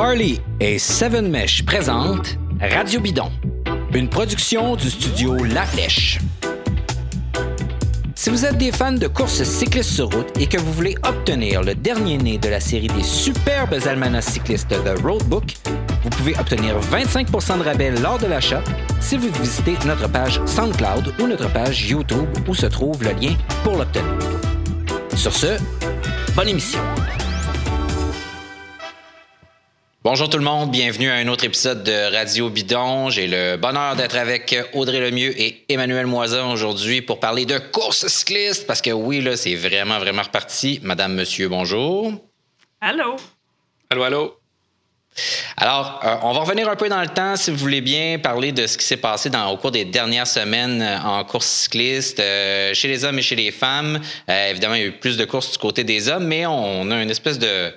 Parley et Seven Mesh présentent Radio Bidon, une production du studio La Flèche. Si vous êtes des fans de courses cyclistes sur route et que vous voulez obtenir le dernier né de la série des superbes almanachs cyclistes The Roadbook, vous pouvez obtenir 25% de rabais lors de l'achat si vous visitez notre page SoundCloud ou notre page YouTube où se trouve le lien pour l'obtenir. Sur ce, bonne émission. Bonjour tout le monde, bienvenue à un autre épisode de Radio Bidon. J'ai le bonheur d'être avec Audrey Lemieux et Emmanuel Moisin aujourd'hui pour parler de course cycliste parce que oui, là, c'est vraiment, vraiment reparti. Madame, monsieur, bonjour. Allô? Allô, allô? Alors, euh, on va revenir un peu dans le temps, si vous voulez bien, parler de ce qui s'est passé dans, au cours des dernières semaines euh, en course cycliste, euh, chez les hommes et chez les femmes. évidemment, il y a eu plus de courses du côté des hommes, mais on a une espèce de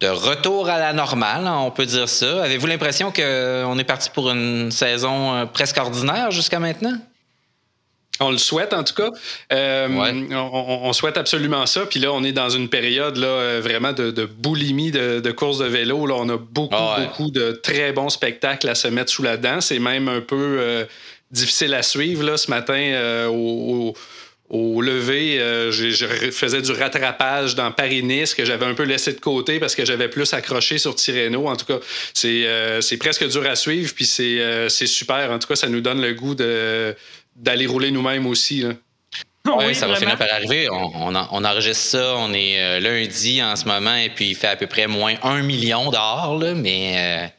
de retour à la normale, hein, on peut dire ça. Avez-vous l'impression qu'on est parti pour une saison euh, presque ordinaire jusqu'à maintenant? On le souhaite en tout cas. Euh, on, souhaite absolument ça. Puis là, on est dans une période là, euh, vraiment de, boulimie de, de course de vélo. Là, on a beaucoup, ah beaucoup de très bons spectacles à se mettre sous la dent. C'est même un peu difficile à suivre là, ce matin au au lever, euh, je, faisais du rattrapage dans Paris-Nice que j'avais un peu laissé de côté parce que j'avais plus accroché sur Tirreno. En tout cas, c'est euh, presque dur à suivre, puis euh, c'est super. En tout cas, ça nous donne le goût d'aller rouler nous-mêmes aussi. Oui, ça va finir par arriver. On, enregistre ça, on est lundi en ce moment, et puis il fait à peu près moins un million d'or, mais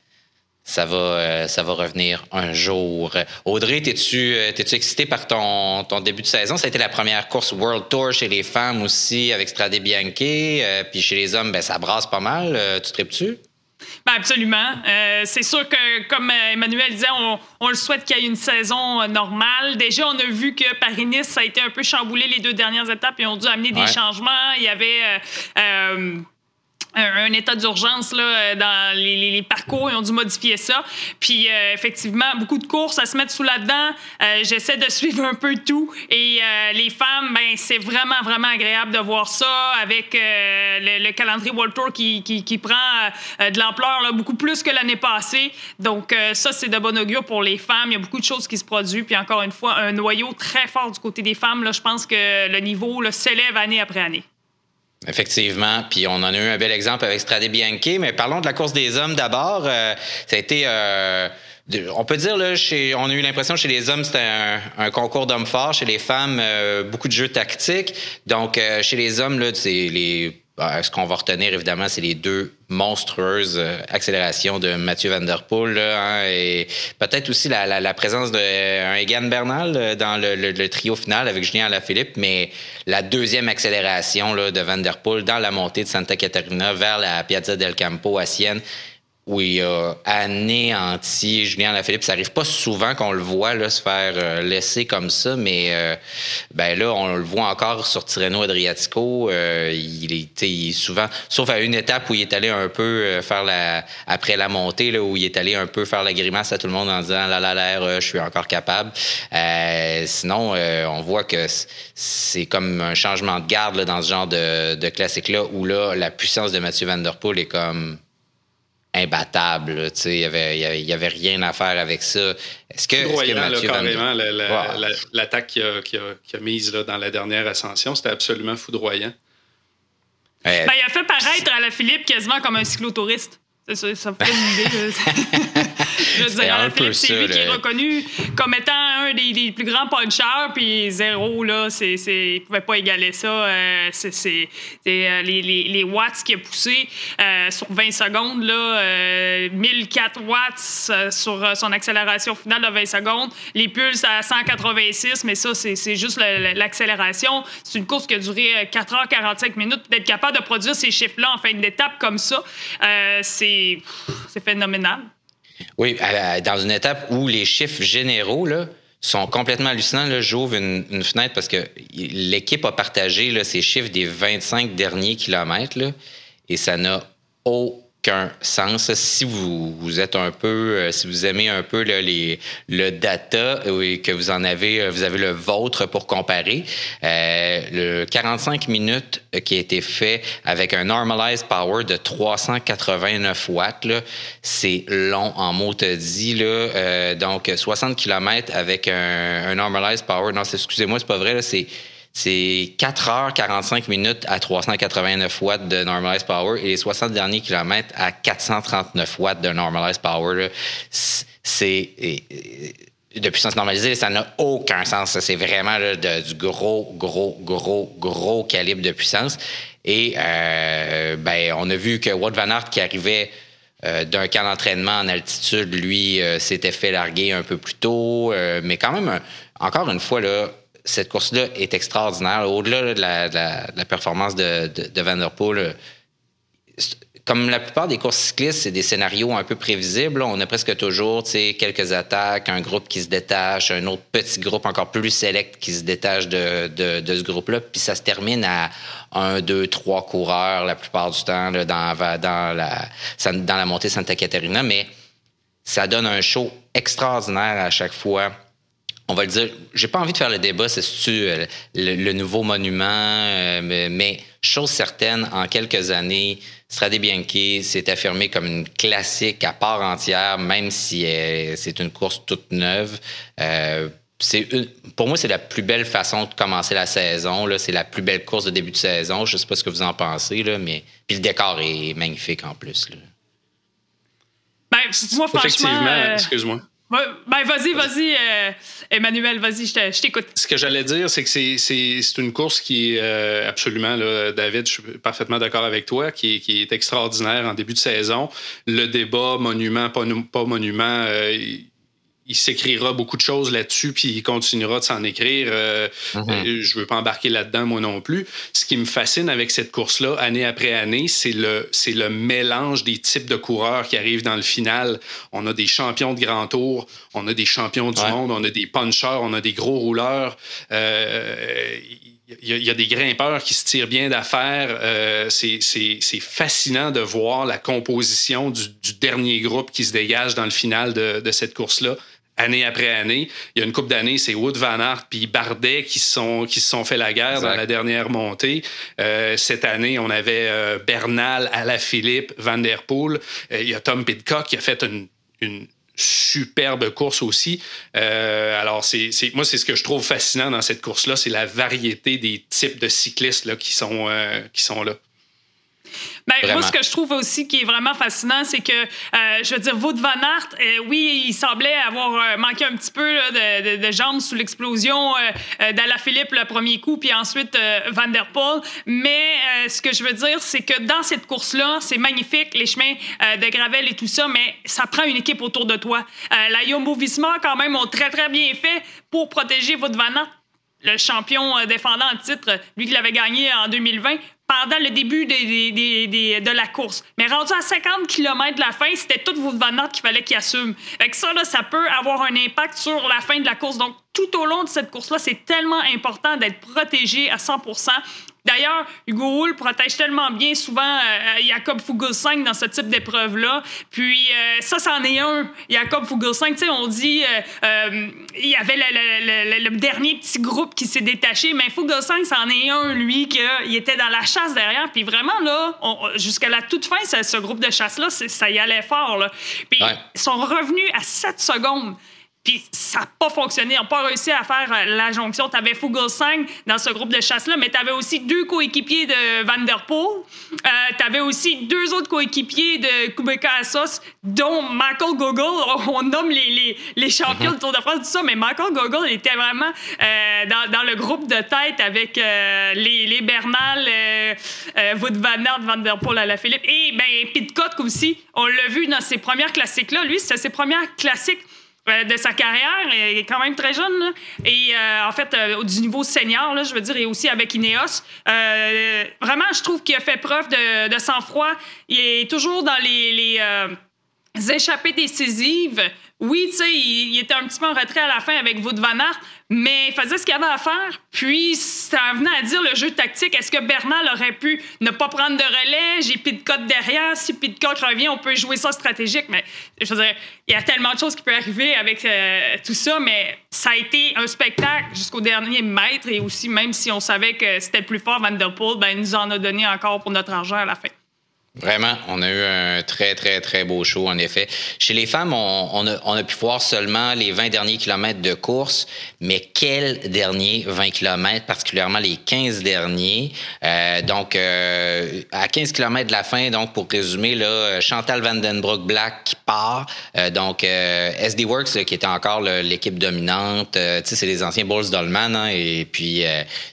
ça va, euh, ça va revenir un jour. Audrey, t'es-tu, euh, t'es-tu excité par ton, ton début de saison? Ça a été la première course World Tour chez les femmes aussi avec Strade Bianche. Euh, puis chez les hommes, ben, ça brasse pas mal. tu tripes-tu? Ben absolument. c'est sûr que, comme Emmanuel disait, on, on le souhaite qu'il y ait une saison normale. Déjà, on a vu que Paris-Nice, ça a été un peu chamboulé les deux dernières étapes et ont dû amener des changements. Il y avait un, état d'urgence là, euh, dans les, parcours. Ils ont dû modifier ça. Puis, euh, effectivement, beaucoup de courses à se mettre sous là-dedans. Euh, j'essaie de suivre un peu tout. Et les femmes, ben, c'est vraiment, vraiment agréable de voir ça avec le, calendrier World Tour qui, qui, prend de l'ampleur beaucoup plus que l'année passée. Donc, ça, c'est de bon augure pour les femmes. Il y a beaucoup de choses qui se produisent. Puis, encore une fois, un noyau très fort du côté des femmes. Là, je pense que le niveau s'élève année après année. Effectivement, puis on en a eu un bel exemple avec Strade Bianchi, mais parlons de la course des hommes d'abord. Euh, ça a été, euh, on peut dire là, chez, on a eu l'impression chez les hommes c'était un, concours d'hommes forts, chez les femmes euh, beaucoup de jeux tactiques. Donc chez les hommes là, c'est les ce qu'on va retenir, évidemment, c'est les deux monstrueuses euh, accélérations de Mathieu Van Der Poel hein, et peut-être aussi la, présence d'un euh, Egan Bernal euh, dans le, trio final avec Julien Alaphilippe, mais la deuxième accélération là, de Van Der Poel dans la montée de Santa Catarina vers la Piazza del Campo à Sienne où il a anéanti Julien Lafilippe. Ça arrive pas souvent qu'on le voit là, se faire euh, laisser comme ça, mais euh, ben là, on le voit encore sur Tirreno Adriatico. Euh, il, est, souvent, sauf à une étape où il est allé un peu faire la après la montée, là, où il est allé un peu faire la grimace à tout le monde en disant là là là, je suis encore capable. sinon, on voit que c'est comme un changement de garde là, dans ce genre de, de classique-là, où là, la puissance de Mathieu Van Der Poel est comme imbattable. Il n'y avait, y avait, rien à faire avec ça. Est-ce que, est que Mathieu carrément, l'attaque qu'il a, mise là, dans la dernière ascension, c'était absolument foudroyant. Ben, il a fait paraître à la Philippe quasiment comme un cyclotouriste. Ça, ça fait une idée. je veux dire, c'est lui qui est reconnu comme étant un des, plus grands punchers, puis zéro, là, c'est, c'est, il pouvait pas égaler ça. Euh, c'est, c'est, euh, les, les, les, watts qu'il a poussé euh, sur 20 secondes, là, 1004 watts sur son accélération finale de 20 secondes, les pulses à 186, mais ça, c'est, c'est juste l'accélération. C'est une course qui a duré 4h45 minutes. D'être capable de produire ces chiffres-là en fin d'étape comme ça, c'est c'est phénoménal. Oui, dans une étape où les chiffres généraux sont complètement hallucinants. J'ouvre une, fenêtre parce que l'équipe a partagé ces chiffres des 25 derniers kilomètres et ça n'a aucun aucun sens. Si vous, êtes un peu, euh, si vous aimez un peu les, le data et que vous en avez, euh, vous avez le vôtre pour comparer, euh, le 45 minutes qui a été fait avec un normalized power de 389 watts, c'est long en mot dit. Donc 60 km avec un, un normalized power. Non, excusez-moi, c'est pas vrai. C'est c'est 4 heures 45 minutes à 389 watts de normalized power et les 60 derniers kilomètres à 439 watts de normalized power. C'est de puissance normalisée, ça n'a aucun sens. C'est vraiment du gros, gros, gros, gros calibre de puissance. Et euh, ben, on a vu que Wout Van Aert, qui arrivait euh, d'un camp d'entraînement en altitude, lui, euh, s'était fait larguer un peu plus tôt. mais quand même, encore une fois, là, cette course-là est extraordinaire. Au-delà de, la, performance de, de, Van Der Poel, comme la plupart des courses cyclistes, c'est des scénarios un peu prévisibles. On a presque toujours quelques attaques, un groupe qui se détache, un autre petit groupe encore plus sélect qui se détache de, ce groupe-là. Puis ça se termine à un, deux, trois coureurs la plupart du temps dans, la, dans la montée Santa Caterina. Mais ça donne un show extraordinaire à chaque fois on va le dire, j'ai pas envie de faire le débat, c'est euh, le, nouveau monument, euh, mais, chose certaine, en quelques années, Strade Bianchi s'est affirmé comme une classique à part entière, même si euh, c'est une course toute neuve. c'est pour moi, c'est la plus belle façon de commencer la saison. C'est la plus belle course de début de saison. Je sais pas ce que vous en pensez, là, mais puis le décor est magnifique en plus. Ben, moi, franchement, Effectivement, excuse-moi. Ben, vas-y, vas-y, euh, Emmanuel, vas-y, je t'écoute. Ce que j'allais dire, c'est que c'est une course qui euh, absolument, David, je suis parfaitement d'accord avec toi, qui est, extraordinaire en début de saison. Le débat monument, pas, pas monument, euh, il s'écrira beaucoup de choses là-dessus, puis il continuera de s'en écrire. Euh, mhm. euh, je veux pas embarquer là-dedans, moi non plus. Ce qui me fascine avec cette course-là, année après année, c'est le, le mélange des types de coureurs qui arrivent dans le final. On a des champions de grand tour, on a des champions du monde, on a des punchers, on a des gros rouleurs. Euh, il y, a des grimpeurs qui se tirent bien d'affaires. Euh, c'est fascinant de voir la composition du, dernier groupe qui se dégage dans le final de, de cette course-là année après année. Il y a une couple d'années, c'est Wood Van Aert puis Bardet qui se sont, qui sont fait la guerre dans la dernière montée. Euh, cette année, on avait euh, Bernal, Alaphilippe, Van Der Poel. Euh, il y a Tom Pidcock qui a fait une, une superbe course aussi. alors, c'est, moi, c'est ce que je trouve fascinant dans cette course-là, c'est la variété des types de cyclistes là, qui, sont, qui sont là. Ben, moi, ce que je trouve aussi qui est vraiment fascinant, c'est que, euh, je veux dire, Wout van Aert, euh, oui, il semblait avoir euh, manqué un petit peu de, jambes sous l'explosion Philippe le premier coup, puis ensuite Van Der Poel. Mais ce que je veux dire, c'est que dans cette course-là, c'est magnifique, les chemins de gravel et tout ça, mais ça prend une équipe autour de toi. la Jumbo-Visma, quand même, ont très, très bien fait pour protéger Wout van Aert le champion défendant en titre, lui qui l'avait gagné en 2020, pendant le début de la course. Mais rendu à 50 km de la fin, c'était tout vos Van qu'il fallait qu'il assume. Fait ça, là, ça peut avoir un impact sur la fin de la course. Donc, tout au long de cette course-là, c'est tellement important d'être protégé à 100 D'ailleurs, Hugo Hull protège tellement bien souvent euh, Jacob Fuglsang dans ce type d'épreuve-là. Puis euh, ça, c'en est un. Jacob Fuglsang, tu sais, on dit, euh, il y avait le, dernier petit groupe qui s'est détaché, mais Fuglsang, c'en est un, lui, qu'il était dans la chasse derrière. Puis vraiment, là, jusqu'à la toute fin, ce, groupe de chasse-là, ça y allait fort. Là. Puis ils sont revenus à 7 secondes. Puis ça n'a pas fonctionné. Ils n'ont pas réussi à faire euh, la jonction. Tu avais Fuglsang dans ce groupe de chasse-là, mais tu avais aussi deux coéquipiers de Van Der. Euh, tu avais aussi deux autres coéquipiers de Kubeka Assos, dont Michael Gogol. On nomme les, les, champions de Tour de France, tout ça, mais Michael Gogol était vraiment euh, dans, dans, le groupe de tête avec les, les Bernal, Wood Van Aert, Van Der Poel, à la Philippe. Et ben, Pitcock aussi. On l'a vu dans ses premières classiques-là. Lui, c'est ses premières classiques de sa carrière. Il est quand même très jeune. Et euh, en fait, euh, du niveau senior, là, je veux dire, et aussi avec Ineos. vraiment, je trouve qu'il a fait preuve de, sang-froid. Il est toujours dans les, échappées décisives, oui, tu sais, il, était un petit peu en retrait à la fin avec Wout van Aert, mais il faisait ce qu'il avait à faire. Puis, ça venait à dire le jeu tactique. Est-ce que Bernal aurait pu ne pas prendre de relais? J'ai Pitcock derrière. Si Pitcock revient, on peut jouer ça stratégique. Mais je veux dire, il y a tellement de choses qui peuvent arriver avec euh, tout ça, mais ça a été un spectacle jusqu'au dernier mètre. Et aussi, même si on savait que c'était plus fort, Van Der Poel, ben, il nous en a donné encore pour notre argent à la fin. Vraiment, on a eu un très, très, très beau show, en effet. Chez les femmes, on, a, pu voir seulement les 20 derniers kilomètres de course, mais quels derniers 20 kilomètres, particulièrement les 15 derniers. Euh, donc, euh, à 15 kilomètres de la fin, donc pour résumer, là, Chantal Vandenbroek-Black qui part. Euh, donc, SD Works, qui était encore l'équipe dominante. tu sais, c'est les anciens Bulls Dolman, hein, et puis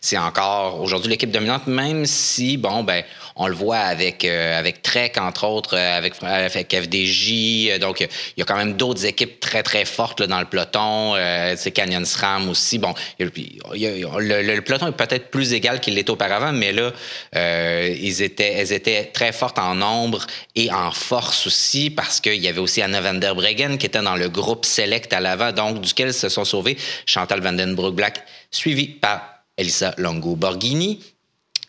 c'est encore aujourd'hui l'équipe dominante, même si, bon, ben, on le voit avec, euh, avec Trek, entre autres, euh, avec, avec FDJ. Euh, donc, il y a quand même d'autres équipes très, très fortes là, dans le peloton. c'est Canyon SRAM aussi. Bon, le, peloton est peut-être plus égal qu'il l'était auparavant, mais là, ils étaient, elles étaient très fortes en nombre et en force aussi parce qu'il y avait aussi Anna van der Breggen qui était dans le groupe Select à l'avant, donc duquel se sont sauvés Chantal Vandenbroek-Black, suivi par Elisa Longo-Borghini.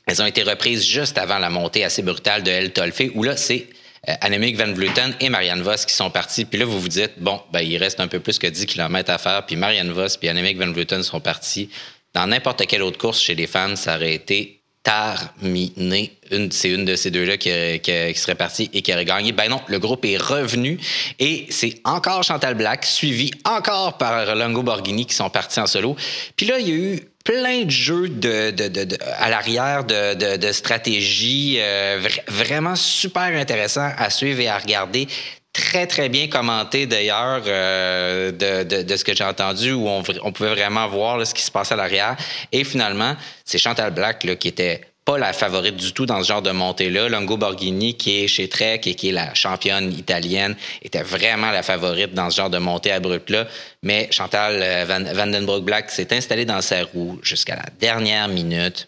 Elles ont été reprises juste avant la montée assez brutale de El Tolfe, où là, c'est euh, Annemiek van Vleuten et Marianne Vos qui sont partis. Puis là, vous vous dites, bon, ben, il reste un peu plus que 10 km à faire, puis Marianne Vos puis Annemiek van Vleuten sont partis. Dans n'importe quelle autre course chez les femmes, ça aurait été terminé. c'est une de ces deux-là qui, qui, serait partie et qui aurait gagné. Ben non, le groupe est revenu et c'est encore Chantal Black, suivi encore par Longo Borghini qui sont partis en solo. Puis là, il y a eu plein de jeux de, de, de, à l'arrière de, de, stratégie, euh, vraiment super intéressant à suivre et à regarder. Très, très bien commenté d'ailleurs euh, de, ce que j'ai entendu, où on, on, pouvait vraiment voir ce qui se passait à l'arrière. Et finalement, c'est Chantal Black là, qui était pas la favorite du tout dans ce genre de montée-là. Longo Borghini, qui est chez Trek et qui est la championne italienne, était vraiment la favorite dans ce genre de montée abrupte-là. Mais Chantal euh, Van, Vandenbroek-Black s'est installée dans sa roue jusqu'à la dernière minute.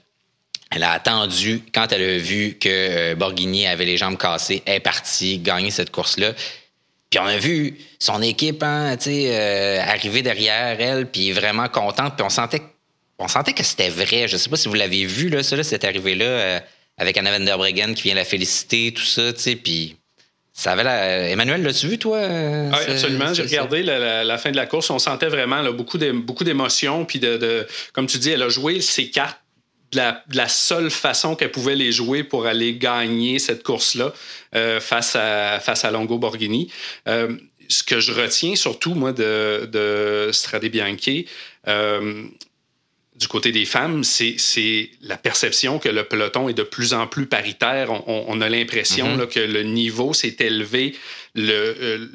Elle a attendu, quand elle a vu que euh, Borghini avait les jambes cassées, est partie gagner cette course-là. Puis on a vu son équipe hein, euh, arriver derrière elle, puis vraiment contente. Puis on sentait on sentait que c'était vrai. Je ne sais pas si vous l'avez vu, là, ça, là, c'est arrivé là, euh, avec Anna van der Breggen qui vient la féliciter, tout ça, tu sais, puis ça avait la... Emmanuel, l'as-tu vu, toi? Euh, oui, absolument. J'ai regardé la, fin de la course. On sentait vraiment là, beaucoup d'émotions. Puis, de, comme tu dis, elle a joué ses cartes de la, seule façon qu'elle pouvait les jouer pour aller gagner cette course-là euh, face, à, face à Longo Borghini. ce que je retiens surtout, moi, de, de Strade Bianchi, du côté des femmes, c'est la perception que le peloton est de plus en plus paritaire. On, a l'impression mm-hmm. que le niveau s'est élevé. Euh,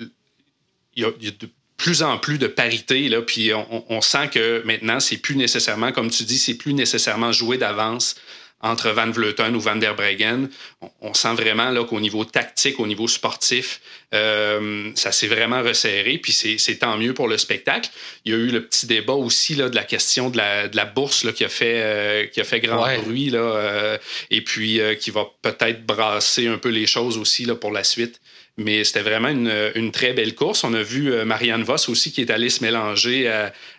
il y, a de plus en plus de parité, là, puis on, on sent que maintenant, c'est plus nécessairement, comme tu dis, c'est plus nécessairement joué d'avance entre Van Vleuten ou Van der Breggen. On, sent vraiment là, qu'au niveau tactique, au niveau sportif, euh, ça s'est vraiment resserré. Puis c'est tant mieux pour le spectacle. Il y a eu le petit débat aussi là, de la question de la, de la bourse là, qui, a fait, euh, qui a fait grand bruit. Là, euh, et puis qui va peut-être brasser un peu les choses aussi là, pour la suite. Mais c'était vraiment une, très belle course. On a vu euh, Marianne Voss aussi qui est allée se mélanger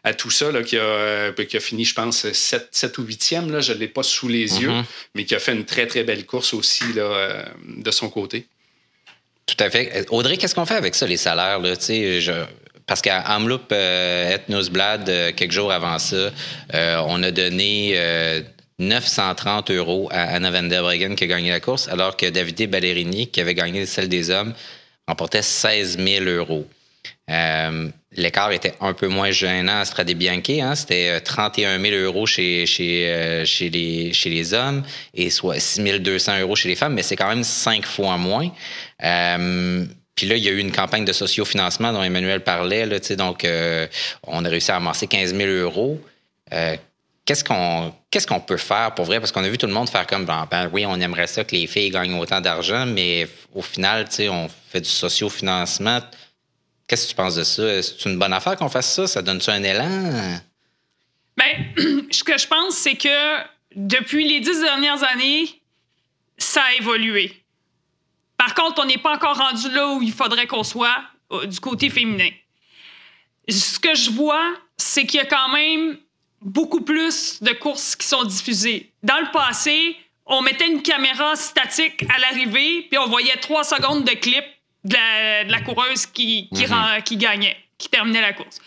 à, tout ça, là, qui, a, euh, qui, a, fini, je pense, 7, ou 8e. Là, je ne l'ai pas sous les yeux, mm-hmm. mais qui a fait une très, très belle course aussi là, euh, de son côté. Tout à fait. Audrey, qu'est-ce qu'on fait avec ça, les salaires? Là? Je, parce qu'à Amloop euh, Ethnosblad, quelques jours avant ça, on a donné 930 euros à Anna van der qui a gagné la course, alors que Davide Ballerini, qui avait gagné celle des hommes, remportait 16 000 euros. Euh, l'écart était un peu moins gênant à Strade Bianchi. Hein? C'était 31 euh, 000 euros euh, chez, les, hommes et soit 6 200 euros chez les femmes, mais c'est quand même cinq fois moins. puis là, il y a eu une campagne de sociofinancement dont Emmanuel parlait. Donc, on a réussi à amasser 15 000 euros qu'est-ce qu'on peut faire pour vrai? Parce qu'on a vu tout le monde faire comme ben, ben, oui, on aimerait ça que les filles gagnent autant d'argent, mais au final, tu sais, on fait du socio-financement. Qu'est-ce que tu penses de ça? C'est une bonne affaire qu'on fasse ça? Ça donne-tu un élan? Bien, ce que je pense, c'est que depuis les dix dernières années, ça a évolué. Par contre, on n'est pas encore rendu là où il faudrait qu'on soit du côté féminin. Ce que je vois, c'est qu'il y a quand même beaucoup plus de courses qui sont diffusées. Dans le passé, on mettait une caméra statique à l'arrivée, puis on voyait trois secondes de clip de la, coureuse qui, qui, mhm. qui, gagnait, qui terminait la course.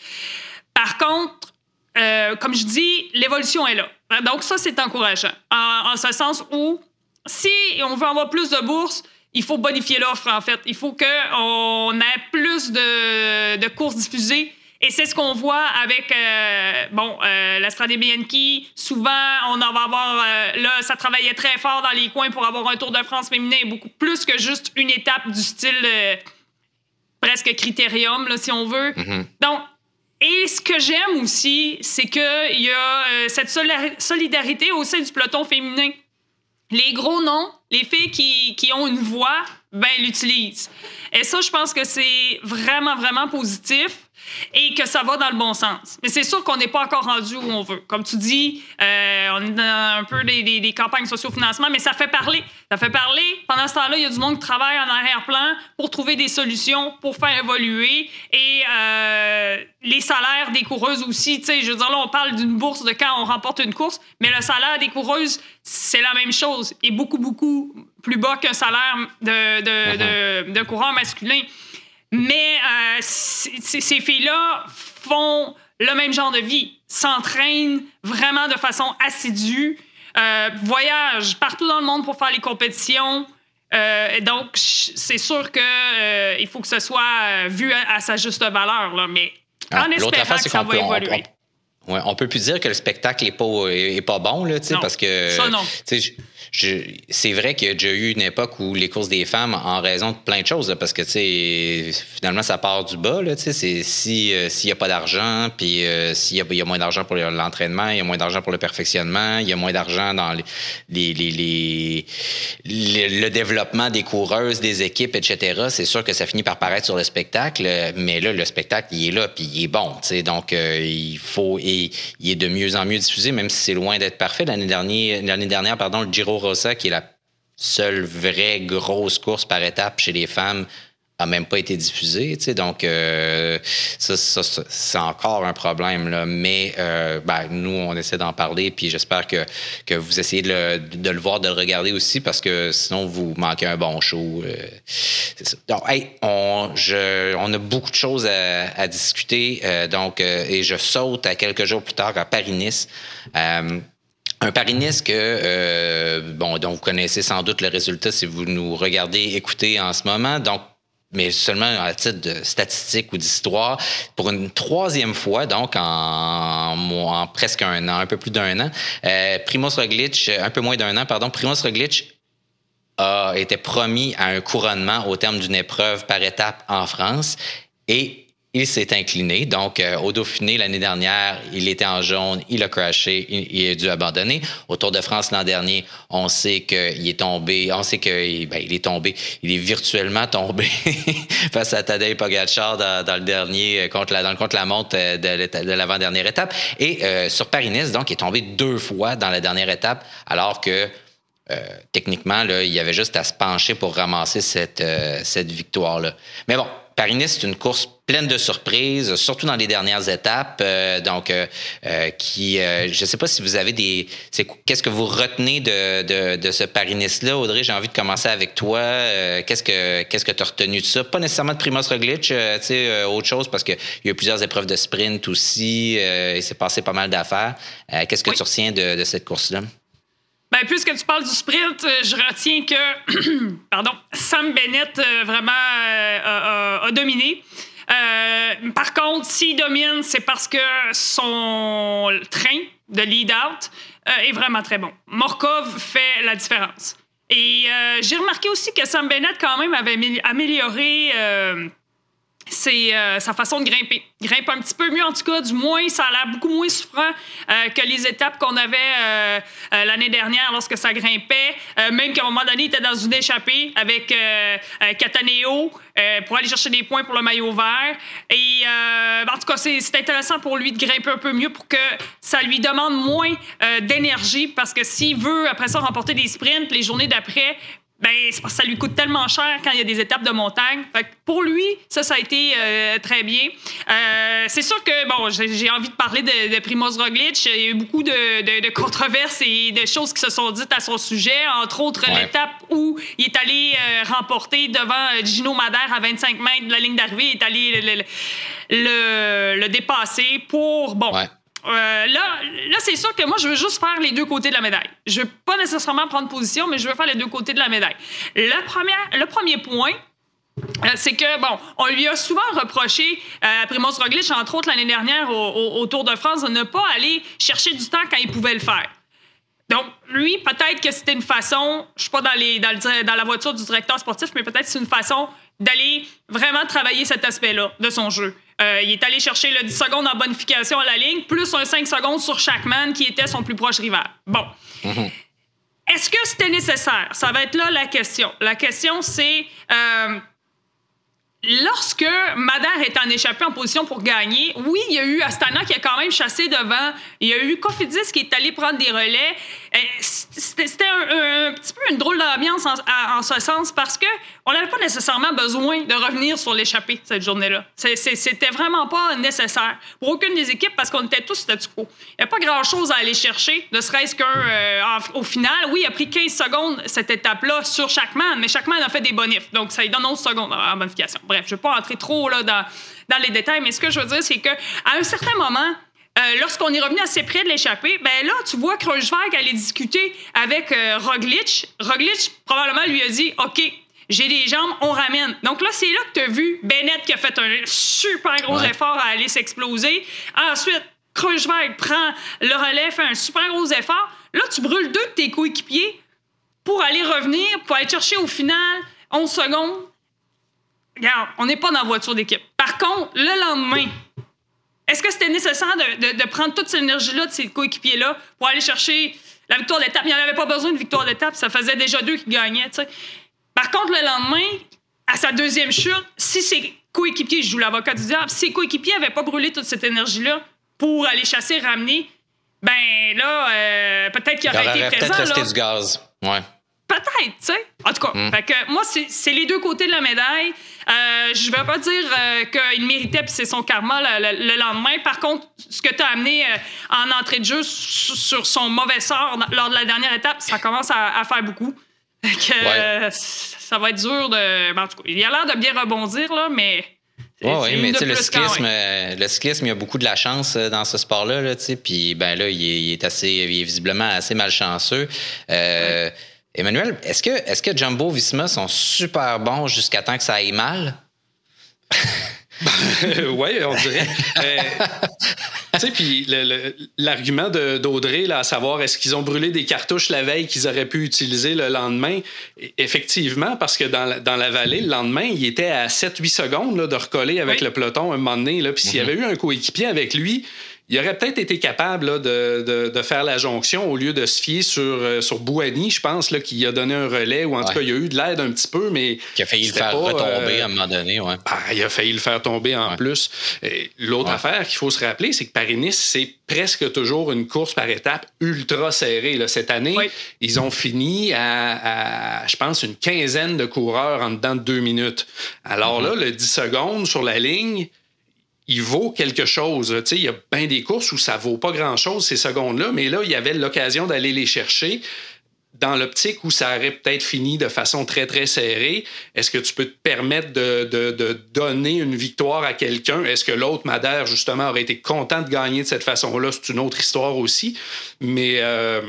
Par contre, euh, comme je dis, l'évolution est là. Donc ça, c'est encourageant. En, ce sens où, si on veut avoir plus de bourses, il faut bonifier l'offre, en fait. Il faut qu'on ait plus de, de courses diffusées et c'est ce qu'on voit avec, euh, bon, euh, la Bianchi. Souvent, on en va avoir, euh, là, ça travaillait très fort dans les coins pour avoir un Tour de France féminin, beaucoup plus que juste une étape du style euh, presque critérium, là, si on veut. Mm-hmm. Donc, et ce que j'aime aussi, c'est qu'il y a cette solidarité au sein du peloton féminin. Les gros noms, les filles qui, qui ont une voix, ben, l'utilisent. Et ça, je pense que c'est vraiment, vraiment positif et que ça va dans le bon sens. Mais c'est sûr qu'on n'est pas encore rendu où on veut. Comme tu dis, euh, on est dans un peu des, des, campagnes socio-financement, mais ça fait parler. Ça fait parler. Pendant ce temps-là, il y a du monde qui travaille en arrière-plan pour trouver des solutions, pour faire évoluer. Et euh, les salaires des coureuses aussi. Tu sais, je veux dire, là, on parle d'une bourse de quand on remporte une course, mais le salaire des coureuses, c'est la même chose et beaucoup, beaucoup plus bas qu'un salaire de, de, de, de coureur masculin. Mais euh, ces filles-là font le même genre de vie, s'entraînent vraiment de façon assidue, euh, voyagent partout dans le monde pour faire les compétitions. Euh, donc, c'est sûr qu'il faut que ce soit vu à, sa juste valeur, là, mais ah, en espérant que ça va évoluer. On, on, peut plus dire que le spectacle n'est pas, est, pas bon, là, parce que. Ça, non c'est vrai qu'il y a déjà eu une époque où les courses des femmes, en raison de plein de choses, parce que finalement, ça part du bas. Là, si s'il n'y a pas d'argent, puis euh, s'il y, a moins d'argent pour l'entraînement, il y a moins d'argent pour le perfectionnement, il y a moins d'argent dans les, les, le développement des coureuses, des équipes, etc. C'est sûr que ça finit par paraître sur le spectacle, mais là, le spectacle, il est là, puis il est bon. Donc, euh, il faut, il est de mieux en mieux diffusé, même si c'est loin d'être parfait. L'année dernière, l'année dernière, pardon, le Giro Rossa, qui est la seule vraie grosse course par étape chez les femmes, a même pas été diffusée. Donc, euh, ça, c'est encore un problème. Mais euh, ben, nous, on essaie d'en parler, puis j'espère que, que vous essayez de le, voir, de le regarder aussi, parce que sinon, vous manquez un bon show. Euh, donc, on, je, on a beaucoup de choses à, discuter. donc, et je saute à quelques jours plus tard à Paris-Nice. Un Paris-Nice que, euh, bon, dont vous connaissez sans doute le résultat si vous nous regardez, écoutez en ce moment. Donc, mais seulement à titre de statistique ou d'histoire, pour une troisième fois, donc en, en, presque un an, un peu plus d'un an, euh, Primoz Roglic, un peu moins d'un an, pardon, Primoz Roglic a été promis à un couronnement au terme d'une épreuve par étape en France et il s'est incliné. Donc, euh, au Dauphiné, l'année dernière, il était en jaune, il a crashé, il, a dû abandonner. Au Tour de France l'an dernier, on sait qu'il est tombé, on sait qu'il ben, il est tombé, il est virtuellement tombé face à Tadej Pogacar dans, le dernier, euh, contre la, dans le contre-la-montre euh, de, l'avant-dernière étape. Et sur Paris-Nice, donc, il est tombé deux fois dans la dernière étape, alors que techniquement, là, il y avait juste à se pencher pour ramasser cette, cette victoire-là. Mais bon, Paris-Nice, c'est une course pleine de surprises, surtout dans les dernières étapes. Euh, donc, euh, euh, qui, je ne sais pas si vous avez des. Qu'est-ce que vous retenez de, de, ce Paris-Nice-là, Audrey? J'ai envie de commencer avec toi. qu'est-ce que qu'est-ce que tu as retenu de ça? Pas nécessairement de Primoz Roglic, tu sais, autre chose, parce qu'il y a eu plusieurs épreuves de sprint aussi. il s'est passé pas mal d'affaires. qu'est-ce que tu retiens de, de cette course-là? Ben, puisque tu parles du sprint, je retiens que pardon, Sam Bennett vraiment a, dominé. Euh, par contre, s'il domine, c'est parce que son train de lead-out euh, est vraiment très bon. Morkov fait la différence. Et euh, j'ai remarqué aussi que Sam Bennett, quand même, avait amélioré c'est euh, sa façon de grimper. Grimpe un petit peu mieux, en tout cas, du moins, ça a l'air beaucoup moins souffrant euh, que les étapes qu'on avait euh, l'année dernière lorsque ça grimpait. même qu'à un moment donné, il était dans une échappée avec Cataneo pour aller chercher des points pour le maillot vert. Et en tout cas, c'est intéressant pour lui de grimper un peu mieux pour que ça lui demande moins d'énergie parce que s'il veut, après ça, remporter des sprints les journées d'après, ben, c'est parce que ça lui coûte tellement cher quand il y a des étapes de montagne. Fait pour lui, ça, ça a été euh, très bien. Euh, c'est sûr que, bon, j'ai envie de parler de, de Primoz Roglic. Il y a eu beaucoup de, controverses et de choses qui se sont dites à son sujet, entre autres l'étape où il est allé euh, remporter devant Gino Madère à 25 mètres de la ligne d'arrivée. Il est allé le, le, dépasser pour, bon... là, là c'est sûr que moi, je veux juste faire les deux côtés de la médaille. Je veux pas nécessairement prendre position, mais je veux faire les deux côtés de la médaille. La première, le premier point, euh, c'est que, bon, on lui a souvent reproché euh, Primoz Roglic, entre autres l'année dernière au, Tour de France, de ne pas aller chercher du temps quand il pouvait le faire. Donc, lui, peut-être que c'était une façon, je suis pas dans, les, dans la voiture du directeur sportif, mais peut-être c'est une façon d'aller vraiment travailler cet aspect-là de son jeu. Euh, il est allé chercher le 10 secondes en bonification à la ligne, plus un 5 secondes sur chaque man qui était son plus proche rival. Bon. Mhm. Est-ce que c'était nécessaire? Ça va être là la question. La question, c'est euh, lorsque Madère est en échappé en position pour gagner, oui, il y a eu Astana qui a quand même chassé devant. Il y a eu Cofidis qui est allé prendre des relais. Euh, c'était un, petit peu une drôle d'ambiance en, ce sens parce que on n'avait pas nécessairement besoin de revenir sur l'échappée cette journée-là. C'était vraiment pas nécessaire pour aucune des équipes parce qu'on était tous statu quo. Il n'y a pas grand-chose à aller chercher, ne serait-ce qu'au euh, final. Oui, il a pris 15 secondes cette étape-là sur chaque man, mais chaque man a fait des bonifs. Donc, ça lui donne 11 secondes en bonification. Bref, je ne vais pas entrer trop là, dans, dans les détails, mais ce que je veux dire, c'est qu'à un certain moment, euh, lorsqu'on est revenu assez près de l'échappée, ben là, tu vois Kreuzberg aller discuter avec euh, Roglic. Roglic, probablement, lui a dit OK, j'ai des jambes, on ramène. Donc là, c'est là que tu as vu Bennett qui a fait un super gros effort à aller s'exploser. Ensuite, Kreuzberg prend le relais, fait un super gros effort. Là, tu brûles deux de tes coéquipiers pour aller revenir, pour aller chercher au final 11 secondes. Regarde, on n'est pas dans la voiture d'équipe. Par contre, le lendemain, est-ce que c'était nécessaire de, prendre toute cette énergie-là de ces coéquipiers-là pour aller chercher la victoire d'étape? Il n'y en avait pas besoin de victoire d'étape, ça faisait déjà deux qui gagnaient. Par contre, le lendemain, à sa deuxième chute, si ses coéquipiers, je joue l'avocat du diable, si ses coéquipiers n'avaient pas brûlé toute cette énergie-là pour aller chasser, ramener, ben là, euh, peut-être qu'il aurait, été présent. Peut-être resté du gaz. Ouais. Peut-être, tu sais. En tout cas, mm. que moi, c'est les deux côtés de la médaille. Euh, je ne vais pas dire euh, qu'il méritait puis c'est son karma le, lendemain. Par contre, ce que tu as amené euh, en entrée de jeu sur son mauvais sort lors de la dernière étape, ça commence à, faire beaucoup. Que, ça va être dur de. Ben, en tout cas, il a l'air de bien rebondir, là, mais. Oui, mais le cyclisme, le cyclisme, il y a beaucoup de la chance dans ce sport-là. Là, puis ben là, il est, assez, il est visiblement assez malchanceux. Emmanuel, est-ce que, est que Jumbo Visma sont super bons jusqu'à temps que ça aille mal? oui, on dirait. Euh, tu sais, puis l'argument d'Audrey, à savoir est-ce qu'ils ont brûlé des cartouches la veille qu'ils auraient pu utiliser le lendemain, e, effectivement, parce que dans la, dans la vallée, le lendemain, il était à 7-8 secondes de recoller avec le peloton un moment donné. Puis s'il y mhm. avait eu un coéquipier avec lui, il aurait peut-être été capable de, faire la jonction au lieu de se fier sur, euh, sur Bouani, je pense, là, qui a donné un relais, ou en tout cas, il y a eu de l'aide un petit peu, mais. Qui a failli le faire retomber à un moment donné, ouais. Ah, il a failli le faire tomber en plus. L'autre affaire qu'il faut se rappeler, c'est que Paris-Nice, c'est presque toujours une course par étape ultra serrée. Cette année, ils ont fini à, je pense, une quinzaine de coureurs en dedans de deux minutes. Alors mm-hmm. là, le 10 secondes sur la ligne, il vaut quelque chose. Il y a bien des courses où ça vaut pas grand-chose ces secondes-là, mais là, il y avait l'occasion d'aller les chercher dans l'optique où ça aurait peut-être fini de façon très, très serrée. Est-ce que tu peux te permettre de, donner une victoire à quelqu'un? Est-ce que l'autre, Madère, justement, aurait été content de gagner de cette façon-là? C'est une autre histoire aussi. Mais euh,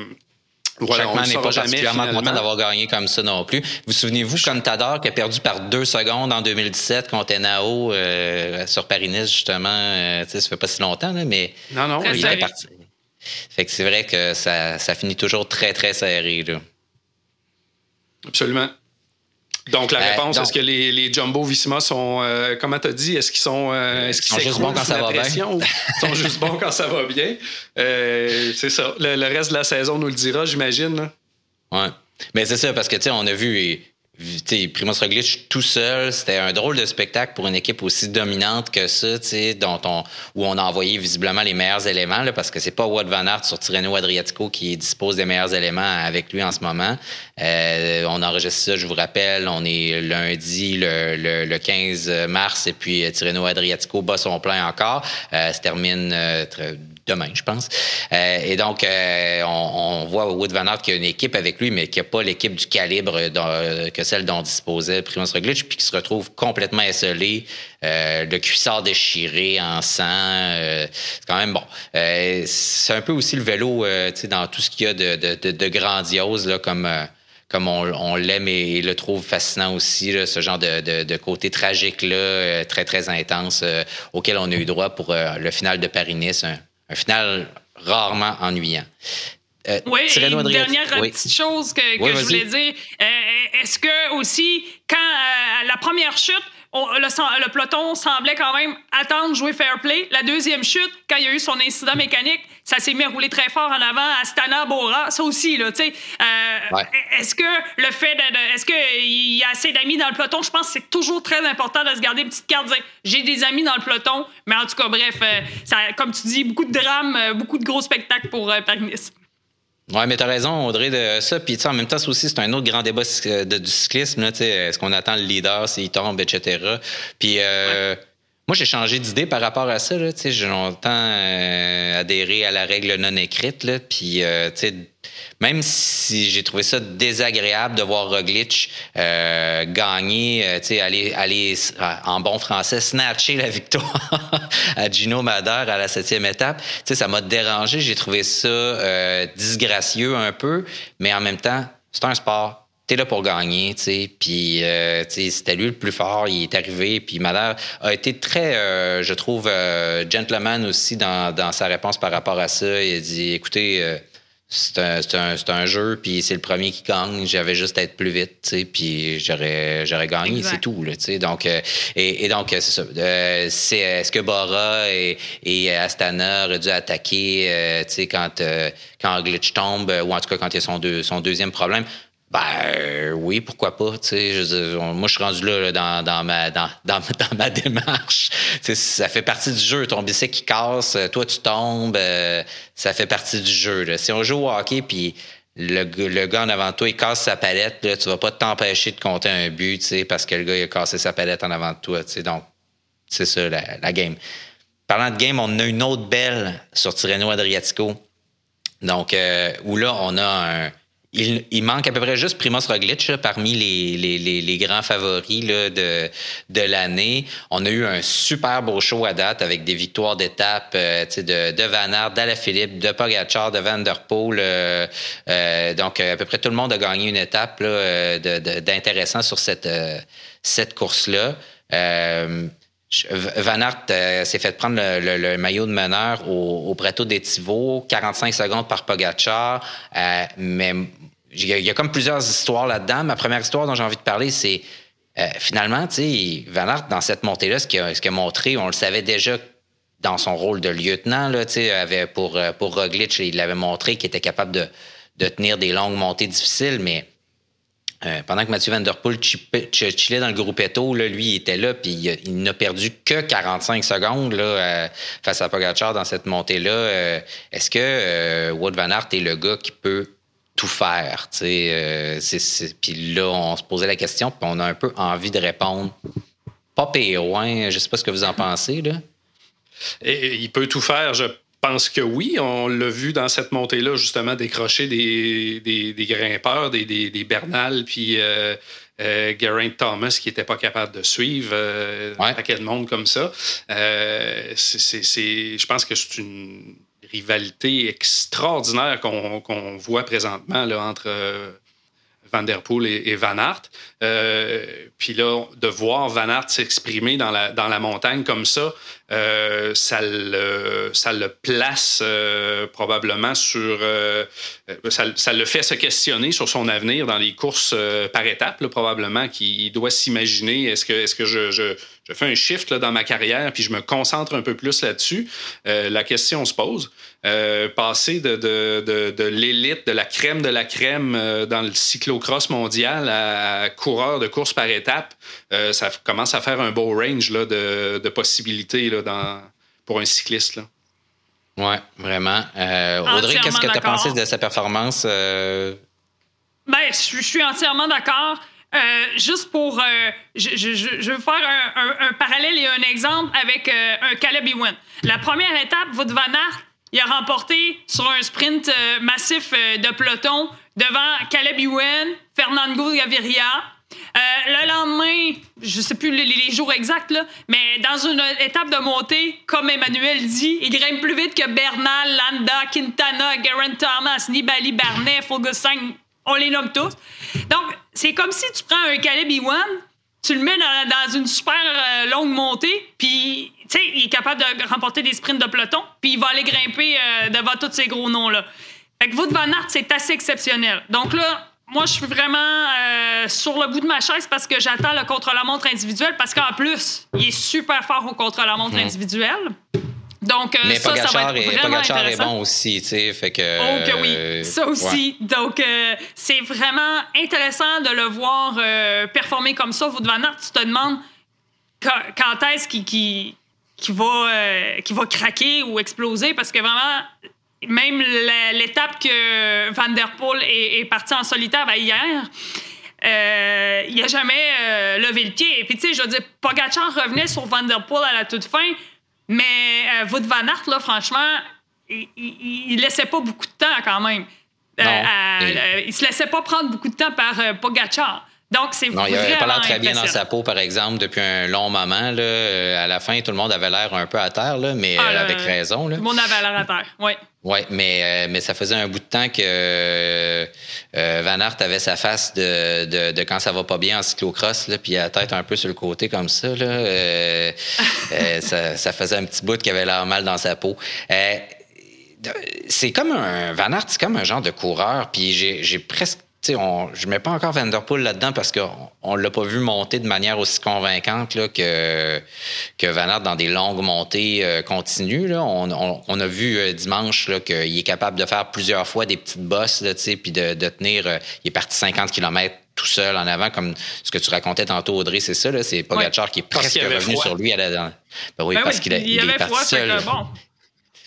voilà, Chaque n'est pas particulièrement content d'avoir gagné comme ça non plus. Vous souvenez-vous, Contador qui a perdu par deux secondes en 2017 contre Enao euh, sur Paris-Nice, justement. Euh, ça fait pas si longtemps, là, mais non, non, il est parti. Fait que c'est vrai que ça, ça finit toujours très, très serré. Là. Absolument. Donc, la euh, réponse, est-ce que les, les Jumbo Visma sont, euh, comment tu as dit, est-ce qu'ils sont, euh, est-ce qu'ils sont juste bons quand ça va bien? Ils sont juste bons quand ça va bien? c'est ça. Le, reste de la saison nous le dira, j'imagine. Oui. Mais c'est ça, parce que, tu sais, on a vu Primoz Roglic tout seul, c'était un drôle de spectacle pour une équipe aussi dominante que ça, dont on, où on a envoyé visiblement les meilleurs éléments, là, parce que c'est pas Wout Van Aert sur Tirreno Adriatico qui dispose des meilleurs éléments avec lui en ce moment. Euh, on enregistre ça, je vous rappelle, on est lundi le, le, 15 mars et puis Tirreno Adriatico bat son plein encore. Euh, se termine euh, demain, je pense. Euh, et donc, euh, on, voit Wood Van Aert qui a une équipe avec lui, mais qui n'a pas l'équipe du calibre que celle dont disposait Primoz Roglic, puis qui se retrouve complètement esselé, euh, le cuissard déchiré en sang. c'est quand même bon. c'est un peu aussi le vélo, tu sais, dans tout ce qu'il y a de, grandiose, là, comme comme on, l'aime et, le trouve fascinant aussi, ce genre de, côté tragique-là, très, très intense, auquel on a eu droit pour le final de Paris-Nice, final rarement ennuyant. Euh, oui, une dernière petite chose que, je voulais dire. Euh, est-ce que aussi, quand euh, la première chute, le, peloton semblait quand même attendre jouer fair play. La deuxième chute, quand il y a eu son incident mécanique, ça s'est mis à rouler très fort en avant à Stana Bora. Ça aussi, là, tu sais. Euh, est-ce que le fait de. Est-ce qu'il y a assez d'amis dans le peloton? Je pense que c'est toujours très important de se garder une petite carte. J'ai des amis dans le peloton, mais en tout cas, bref, euh, ça, comme tu dis, beaucoup de drames, euh, beaucoup de gros spectacles pour Paris-Nice. Oui, mais tu as raison, Audrey, de ça. Puis, en même temps, c'est aussi c'est un autre grand débat de, du cyclisme. Est-ce qu'on attend le leader s'il tombe, etc. Puis, euh, moi, j'ai changé d'idée par rapport à ça. J'ai longtemps euh, adhéré à la règle non écrite. Puis, euh, même si j'ai trouvé ça désagréable de voir Roglic euh, gagner, euh, aller, aller en bon français, snatcher la victoire à Gino Madère à la septième étape, ça m'a dérangé. J'ai trouvé ça euh, disgracieux un peu, mais en même temps, c'est un sport t'es là pour gagner, tu sais. Puis, c'était lui le plus fort, il est arrivé. Puis Madère a été très, je trouve, gentleman aussi dans, dans, sa réponse par rapport à ça. Il a dit, écoutez, c'est un, un, jeu, puis c'est le premier qui gagne. J'avais juste à être plus vite, puis j'aurais, j'aurais gagné, c'est tout. Là, donc, euh, et, donc, c'est ça. Euh, c'est, est-ce que Bora et, et, Astana auraient dû attaquer euh, quand, quand Glitch tombe, ou en tout cas quand il y a son, deux, son deuxième problème? Ben oui, pourquoi pas. Je, moi, je suis rendu là, dans, dans, ma, dans, dans, ma démarche. ça fait partie du jeu. Ton bicycle qui casse, toi tu tombes, euh, ça fait partie du jeu. Si on joue au hockey, puis le, le, gars en avant de toi, il casse sa palette, là, tu vas pas t'empêcher de compter un but parce que le gars il a cassé sa palette en avant de toi. Donc, c'est ça la, game. Parlant de game, on a une autre belle sur Tirreno Adriatico. Donc, euh, où là, on a un il, manque à peu près juste Primoz Roglic parmi les, grands favoris de, de l'année. On a eu un super beau show à date avec des victoires d'étape euh, de, de Van Aert, d'Alaphilippe, de Pogacar, de Van Der Poel. Euh, euh, donc, à peu près tout le monde a gagné une étape d'intéressant sur cette, cette course-là. Van Aert s'est fait prendre le, maillot de meneur au, au Prato des 45 secondes par Pogacar. mais il y, a, comme plusieurs histoires là-dedans. Ma première histoire dont j'ai envie de parler, c'est euh, finalement, tu sais, Van Aert, dans cette montée-là, ce qu'il a, montré, on le savait déjà dans son rôle de lieutenant, là, tu sais, avait pour, euh, pour Roglic, il l'avait montré qu'il était capable de, tenir des longues montées difficiles, mais euh, pendant que Mathieu Van Der Poel chillait dans le groupe Eto, là, lui, il était là, puis il, n'a perdu que 45 secondes là, face à Pogacar dans cette montée-là. Est-ce que Wood Van Aert est le gars qui peut tout faire. Euh, puis là, on se posait la question, puis on a un peu envie de répondre. Pas pire, je sais pas ce que vous en pensez. Là. Il peut tout faire, je pense que oui. On l'a vu dans cette montée-là, justement, décrocher des, des, grimpeurs, des, des, Bernal, puis euh, euh, Geraint Thomas qui n'était pas capable de suivre euh, un paquet de monde comme ça. c'est, je pense que c'est une rivalité extraordinaire qu'on voit présentement là, entre Van Der Poel et, Van Aert. Euh, puis là, de voir Van Aert s'exprimer dans la, dans la montagne comme ça, ça, le, ça le place probablement sur... Ça, le fait se questionner sur son avenir dans les courses par étapes, probablement, qu'il doit s'imaginer, est-ce que, est -ce que je, je je fais un shift là, dans ma carrière, puis je me concentre un peu plus là-dessus, euh, la question se pose. Euh, passer de, de, de, l'élite, de la crème de la crème euh, dans le cyclocross mondial à, coureur de course par étape, ça commence à faire un beau range là, de, possibilités là, dans, pour un cycliste. Là. Oui, vraiment. Audrey, qu'est-ce que tu as pensé de sa performance? Ben, je suis entièrement d'accord. Euh, juste pour. Euh, je, veux faire un, parallèle et un exemple avec euh, un Caleb Ewan. La première étape, Wout il a remporté sur un sprint massif de peloton devant Caleb Ewan, Fernando Gaviria. le lendemain, je sais plus les, jours exacts, mais dans une étape de montée, comme Emmanuel dit, il grimpe plus vite que Bernal, Landa, Quintana, Geraint Thomas, Nibali, Barnet, Fogosang, on les nomme tous. Donc, c'est comme si tu prends un Caleb Ewan, tu le mets dans, une super euh, longue montée, puis, tu sais, il est capable de remporter des sprints de peloton, puis il va aller grimper euh, devant tous ces gros noms-là. Fait que Wout Van Aert, c'est assez exceptionnel. Donc là, moi, je suis vraiment euh, sur le bout de ma chaise parce que j'attends le contre-la-montre individuel parce qu'en plus, il est super fort au contre-la-montre mmh. individuel. Donc, euh, Mais ça, ça va être vraiment Pogacar est bon aussi, tu sais, fait que... Oh que oui, ça aussi. Donc, euh, c'est vraiment intéressant de le voir euh, performer comme ça. Vous Van Aert, tu te demandes quand, est-ce qu'il qui, qui va, qui va craquer ou exploser, parce que vraiment, même l'étape que Van Der Poel est, parti en solitaire ben, hier... il n'a jamais levé le pied. Et puis, tu sais, je veux dire, Pogacar revenait sur Van Der Poel à la toute fin. Mais euh, Wout Van Aert, là, franchement, il, il, laissait pas beaucoup de temps quand même. Euh, euh, il se laissait pas prendre beaucoup de temps par euh, Pogacar. Donc, c'est Non, il avait pas l'air très bien dans sa peau, par exemple, depuis un long moment. Là. À la fin, tout le monde avait l'air un peu à terre, là, mais ah, avec raison. Là. Tout le monde avait l'air à terre, oui. Oui, mais, mais ça faisait un bout de temps que Van Aert avait sa face de, de, de, quand ça va pas bien en cyclocross, là, puis la tête un peu sur le côté comme ça. Là, ça, ça, faisait un petit bout qu'il avait l'air mal dans sa peau c'est comme un Van Aert, c'est comme un genre de coureur. Puis j'ai presque on, je ne mets pas encore Vanderpool là-dedans parce qu'on ne l'a pas vu monter de manière aussi convaincante là, que, que Van dans des longues montées euh, continues. Là. On, a vu euh, dimanche qu'il est capable de faire plusieurs fois des petites bosses puis de, de tenir. Euh, il est parti 50 km tout seul en avant, comme ce que tu racontais tantôt, Audrey, c'est ça, c'est Pogacar qui est presque revenu sur lui à la. Ben oui, ben parce qu'il il, est parti seul. bon.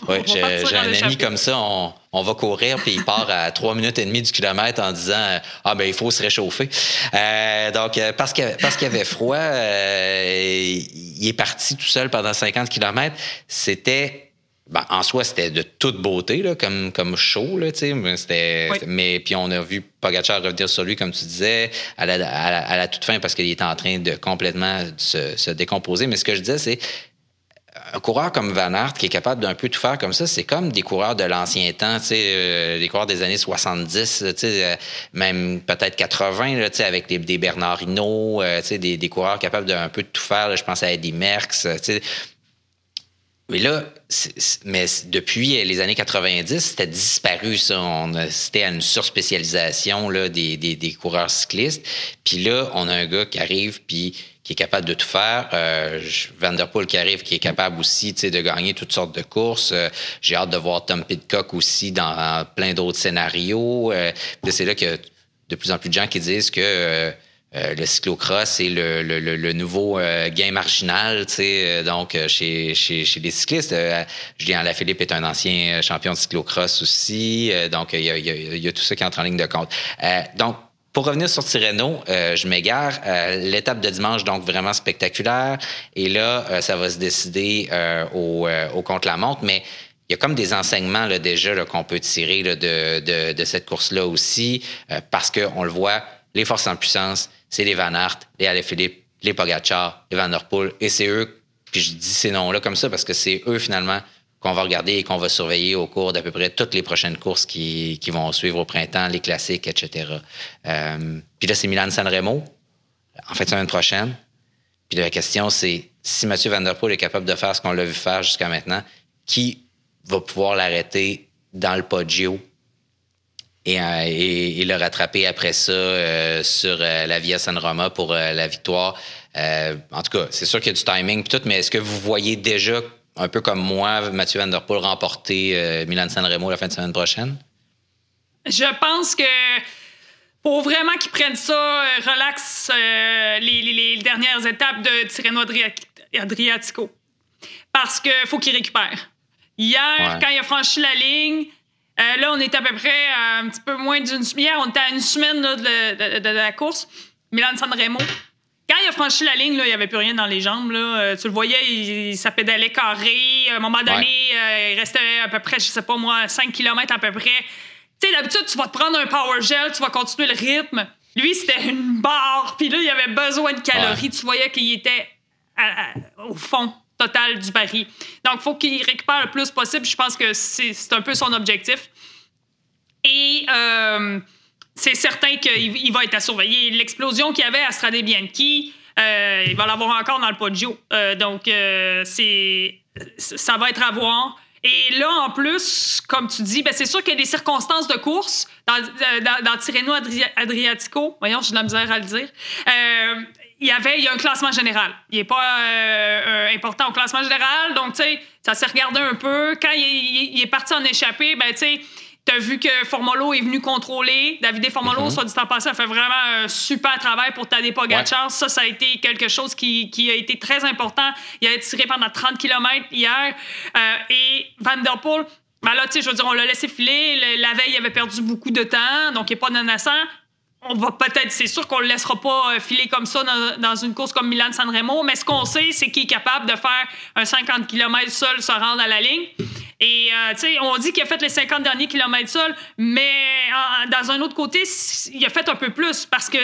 Oui, j'ai un ami comme ça, on, va courir, puis il part à trois minutes et demie du kilomètre en disant Ah, ben il faut se réchauffer. Euh, donc, euh, parce qu'il parce qu'il avait froid, euh, il est parti tout seul pendant 50 kilomètres. C'était. Ben, en soi, c'était de toute beauté, là, comme, comme chaud, là, mais, mais puis on a vu Pogacar revenir sur lui, comme tu disais, à la, à la, toute fin, parce qu'il était en train de complètement se, se décomposer. Mais ce que je disais, c'est un coureur comme Van Aert qui est capable d'un peu tout faire comme ça, c'est comme des coureurs de l'ancien temps, tu sais, euh, des coureurs des années 70, tu sais, euh, même peut-être 80, là, tu sais, avec des, des Bernard Hinault, euh, des, coureurs capables d'un peu tout faire. je pense à Eddie Merckx. Mais là, mais depuis les années 90, c'était disparu, ça. C'était à une surspécialisation là, des, des, des coureurs cyclistes. Puis là, on a un gars qui arrive, puis qui est capable de tout faire. Euh, Vanderpool qui arrive, qui est capable aussi de gagner toutes sortes de courses. Euh, j'ai hâte de voir Tom Pitcock aussi dans plein d'autres scénarios. Euh, c'est là que de plus en plus de gens qui disent que euh, le cyclocross est le, le, le, nouveau gain marginal, donc chez, chez, chez, les cyclistes. Julien Alaphilippe est un ancien champion de cyclocross aussi, donc il y, a, il y, a, tout ça qui entre en ligne de compte. donc, pour revenir sur Tirreno, euh, je m'égare. Euh, l'étape de dimanche, donc vraiment spectaculaire. Et là, euh, ça va se décider au, au contre-la-montre. Mais il y a comme des enseignements là, déjà qu'on peut tirer là, de, de, de, cette course-là aussi, parce qu'on le voit, les forces en puissance, c'est les Van Aert, les Alaphilippe, les Pogacar, les Van Der Poel, et c'est eux, puis je dis ces noms-là comme ça parce que c'est eux finalement qu'on va regarder et qu'on va surveiller au cours d'à peu près toutes les prochaines courses qui, qui, vont suivre au printemps, les classiques, etc. Euh, puis là, c'est Milan Sanremo, en fait, semaine prochaine. Puis la question, c'est si Mathieu Van Der Poel est capable de faire ce qu'on l'a vu faire jusqu'à maintenant, qui va pouvoir l'arrêter dans le podio et, et, le rattraper après ça sur la Via San Roma pour la victoire? en tout cas, c'est sûr qu'il y a du timing tout, mais est-ce que vous voyez déjà un peu comme moi, Mathieu Van Der Poel remporter euh, Milan Sanremo la fin de semaine prochaine? Je pense que pour vraiment qu'ils prennent ça, euh, relax euh, les, dernières étapes de Tirreno Adriatico. Parce qu'il faut qu'il récupère. Hier, quand il a franchi la ligne, là, on est à peu près un petit peu moins d'une semaine. Hier, on était à une semaine de, la course. Milan Sanremo. Quand il a franchi la ligne, là, il n'y avait plus rien dans les jambes. Là. Euh, tu le voyais, il, ça pédalait carré. À un moment donné, euh, il restait à peu près, je sais pas moi, 5 km à peu près. Tu sais, d'habitude, tu vas te prendre un power gel, tu vas continuer le rythme. Lui, c'était une barre. Puis là, il avait besoin de calories. Tu voyais qu'il était au fond total du pari. Donc, il faut qu'il récupère le plus possible. Je pense que c'est un peu son objectif. Et... Euh, c'est certain qu'il va être à surveiller. L'explosion qu'il y avait à Strade Bianchi, euh, il va l'avoir encore dans le Poggio. Euh, donc, euh, ça va être à voir. Et là, en plus, comme tu dis, ben, c'est sûr qu'il y a des circonstances de course dans, dans, dans Tirreno Adriatico. Voyons, j'ai de la misère à le dire. il y avait il y a un classement général. Il n'est pas important au classement général. Donc, tu sais, ça s'est regardé un peu. Quand il, il est parti en échappée, ben, tu sais, tu as vu que Formolo est venu contrôler. David Formolo, mhm. soit dit en passant, a fait vraiment un super travail pour Tadej Pogacar. Ça, ça a été quelque chose qui, qui, a été très important. Il a tiré pendant 30 km hier. Euh, et Van Der Poel, ben là, tu sais, je veux dire, on l'a laissé filer. la veille, il avait perdu beaucoup de temps, donc il n'est pas menaçant. On va peut-être, c'est sûr qu'on le laissera pas euh, filer comme ça dans, une course comme Milan-San Remo, mais ce qu'on sait, c'est qu'il est capable de faire un 50 km seul se rendre à la ligne. Et, euh, tu sais, on dit qu'il a fait les 50 derniers kilomètres seul, mais dans un autre côté, il a fait un peu plus parce que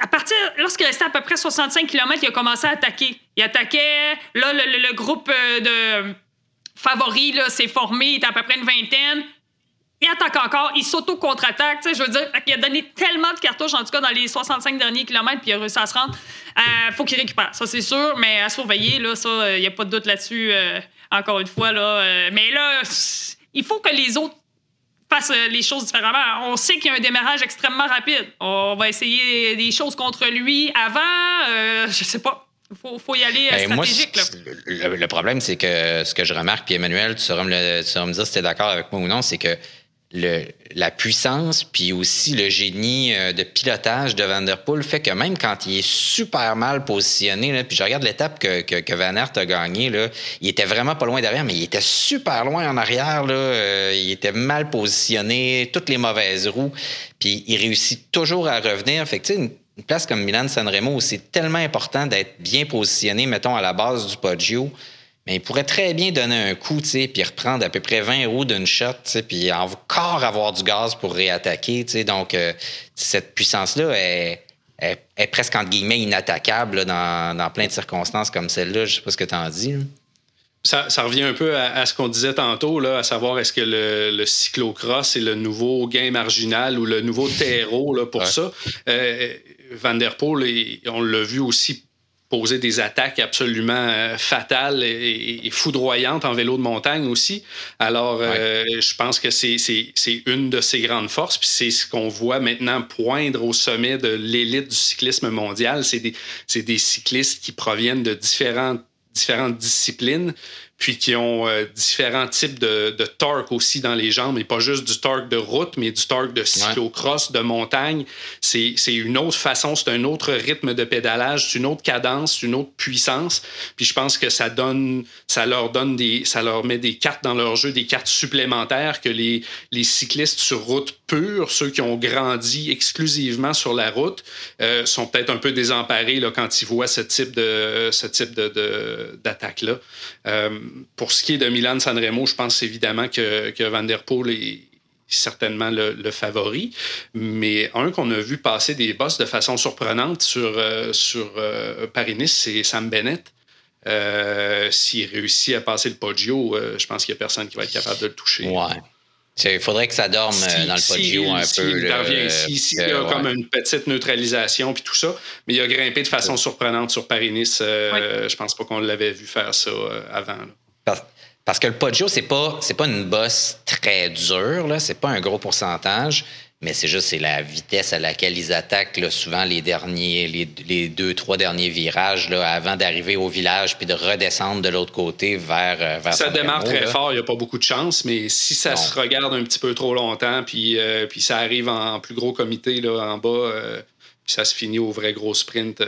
à partir, lorsqu'il restait à peu près 65 km, il a commencé à attaquer. Il attaquait, là, le, groupe euh, de favoris s'est formé, il était à peu près une vingtaine. Il attaque encore, il s'auto-contre-attaque. Je veux dire, il a donné tellement de cartouches, en tout cas dans les 65 derniers kilomètres, puis il a réussi à se rendre. Il euh, faut qu'il récupère, ça c'est sûr, mais à surveiller, là, ça, il n'y a pas de doute là-dessus encore une fois. Là, euh, mais là, il faut que les autres fassent euh, les choses différemment. On sait qu'il y a un démarrage extrêmement rapide. On va essayer des choses contre lui avant. Euh, je sais pas. Il faut, y aller ben, stratégique. le, problème, c'est que ce que je remarque, puis Emmanuel, tu sauras me, tu sauras me dire si tu es d'accord avec moi ou non, c'est que la puissance, puis aussi le génie euh, de pilotage de Van Der Poel fait que même quand il est super mal positionné, puis je regarde l'étape que, que, Van Aert a gagné, là, il était vraiment pas loin derrière, mais il était super loin en arrière. Euh, il était mal positionné, toutes les mauvaises roues, puis il réussit toujours à revenir. Fait que, une, une place comme Milan Sanremo, c'est tellement important d'être bien positionné, mettons, à la base du Poggio mais il pourrait très bien donner un coup, tu sais, puis reprendre à peu près 20 roues d'une shot, tu sais, puis encore avoir du gaz pour réattaquer, tu sais. Donc, euh, cette puissance-là est, est, presque, entre guillemets, inattaquable dans, dans, plein de circonstances comme celle-là. Je sais pas ce que tu en dis. Ça, ça, revient un peu à, ce qu'on disait tantôt, là, à savoir est-ce que le, le, cyclocross est le nouveau gain marginal ou le nouveau terreau là, pour ça. Euh, Van der Poel, on l'a vu aussi poser des attaques absolument euh, fatales et, foudroyantes en vélo de montagne aussi. Alors, euh, je pense que c'est une de ses grandes forces, puis c'est ce qu'on voit maintenant poindre au sommet de l'élite du cyclisme mondial. C'est des, des cyclistes qui proviennent de différentes différentes disciplines, puis qui ont euh, différents types de, de, torque aussi dans les jambes, et pas juste du torque de route, mais du torque de cyclocross, de montagne. C'est une autre façon, c'est un autre rythme de pédalage, c'est une autre cadence, c'est une autre puissance. Puis je pense que ça donne, ça leur donne des, ça leur met des cartes dans leur jeu, des cartes supplémentaires que les, les cyclistes sur route pure, ceux qui ont grandi exclusivement sur la route, euh, sont peut-être un peu désemparés là, quand ils voient ce type de, ce type de, d'attaque-là. Euh, pour ce qui est de Milan Sanremo, je pense évidemment que, Van Der Poel est certainement le, favori, mais un qu'on a vu passer des bosses de façon surprenante sur, euh, sur euh, Paris-Nice, c'est Sam Bennett. S'il réussit à passer le Poggio, je pense qu'il n'y a personne qui va être capable de le toucher. Il faudrait que ça dorme dans le Poggio un peu. il y a comme une petite neutralisation puis tout ça, mais il a grimpé de façon surprenante sur Paris-Nice. Je pense pas qu'on l'avait vu faire ça avant. Parce que le Poggio, c'est pas, c'est pas une bosse très dure, là. C'est pas un gros pourcentage, mais c'est juste c'est la vitesse à laquelle ils attaquent là, souvent les derniers, les, deux, trois derniers virages là, avant d'arriver au village puis de redescendre de l'autre côté vers, euh, vers Ça démarre très fort, il n'y a pas beaucoup de chance, mais si ça se regarde un petit peu trop longtemps, puis, euh, puis ça arrive en plus gros comité là, en bas, euh, puis ça se finit au vrai gros sprint.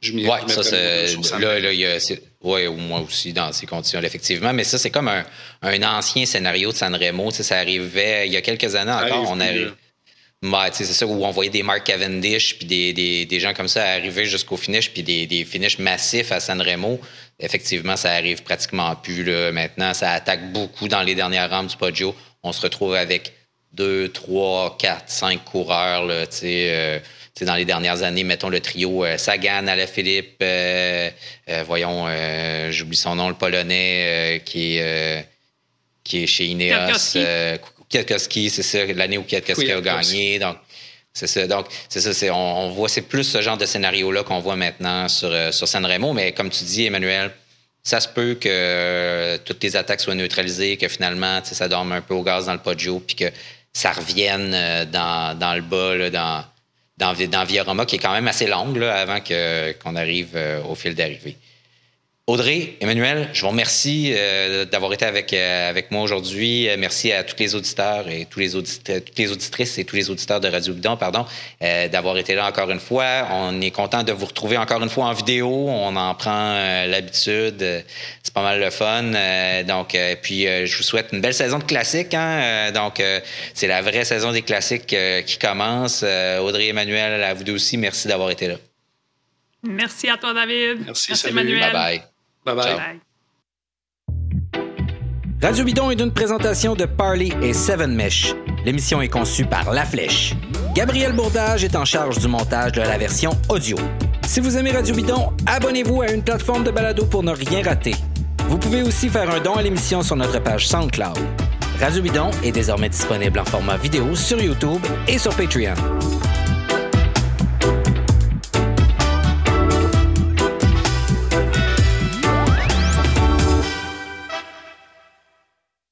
je m'y ouais, ça, c'est. Là, là, il y a. Oui, moi aussi, dans ces conditions effectivement. Mais ça, c'est comme un, ancien scénario de Sanremo. ça arrivait il y a quelques années encore. on arrive. c'est ça, où on voyait des Mark Cavendish puis des, gens comme ça arriver jusqu'au finish, puis des, des finishes massifs à Sanremo. Effectivement, ça arrive pratiquement plus. Là. Maintenant, ça attaque beaucoup dans les dernières rampes du Poggio. On se retrouve avec deux, trois, quatre, cinq coureurs. Là, euh, dans les dernières années, mettons le trio euh, Sagan, Alaphilippe, euh, euh, voyons, euh, j'oublie son nom, le polonais qui, est, qui est chez Ineos. Kwiatkowski, c'est ça, l'année où Kwiatkowski a gagné. Donc, c'est ça. Donc, c'est ça. on, voit, c'est plus ce genre de scénario-là qu'on voit maintenant sur, sur Sanremo. Mais comme tu dis, Emmanuel, ça se peut que toutes les attaques soient neutralisées, que finalement, ça dorme un peu au gaz dans le Poggio, puis que ça revienne dans, dans le bas, là, dans Roma, qui est quand même assez longue là, avant qu'on arrive euh, au fil d'arrivée. Audrey, Emmanuel, je vous remercie euh, d'avoir été avec, euh, avec moi aujourd'hui. Euh, merci à tous les auditeurs et tous les toutes les auditrices et tous les auditeurs de Radio Bidon, pardon, d'avoir été là encore une fois. On est content de vous retrouver encore une fois en vidéo. On en prend l'habitude. C'est pas mal le fun. donc, puis, je vous souhaite une belle saison de classiques. Hein. donc, c'est la vraie saison des classiques qui commence. Audrey, Emmanuel, à vous deux aussi, merci d'avoir été là. Merci à toi, David. Merci, Emmanuel. Bye bye. Bye bye. Radio Bidon est une présentation de Parley et Seven Mesh. L'émission est conçue par La Flèche. Gabriel Bourdage est en charge du montage de la version audio. Si vous aimez Radio Bidon, abonnez-vous à une plateforme de balado pour ne rien rater. Vous pouvez aussi faire un don à l'émission sur notre page SoundCloud. Radio Bidon est désormais disponible en format vidéo sur YouTube et sur Patreon.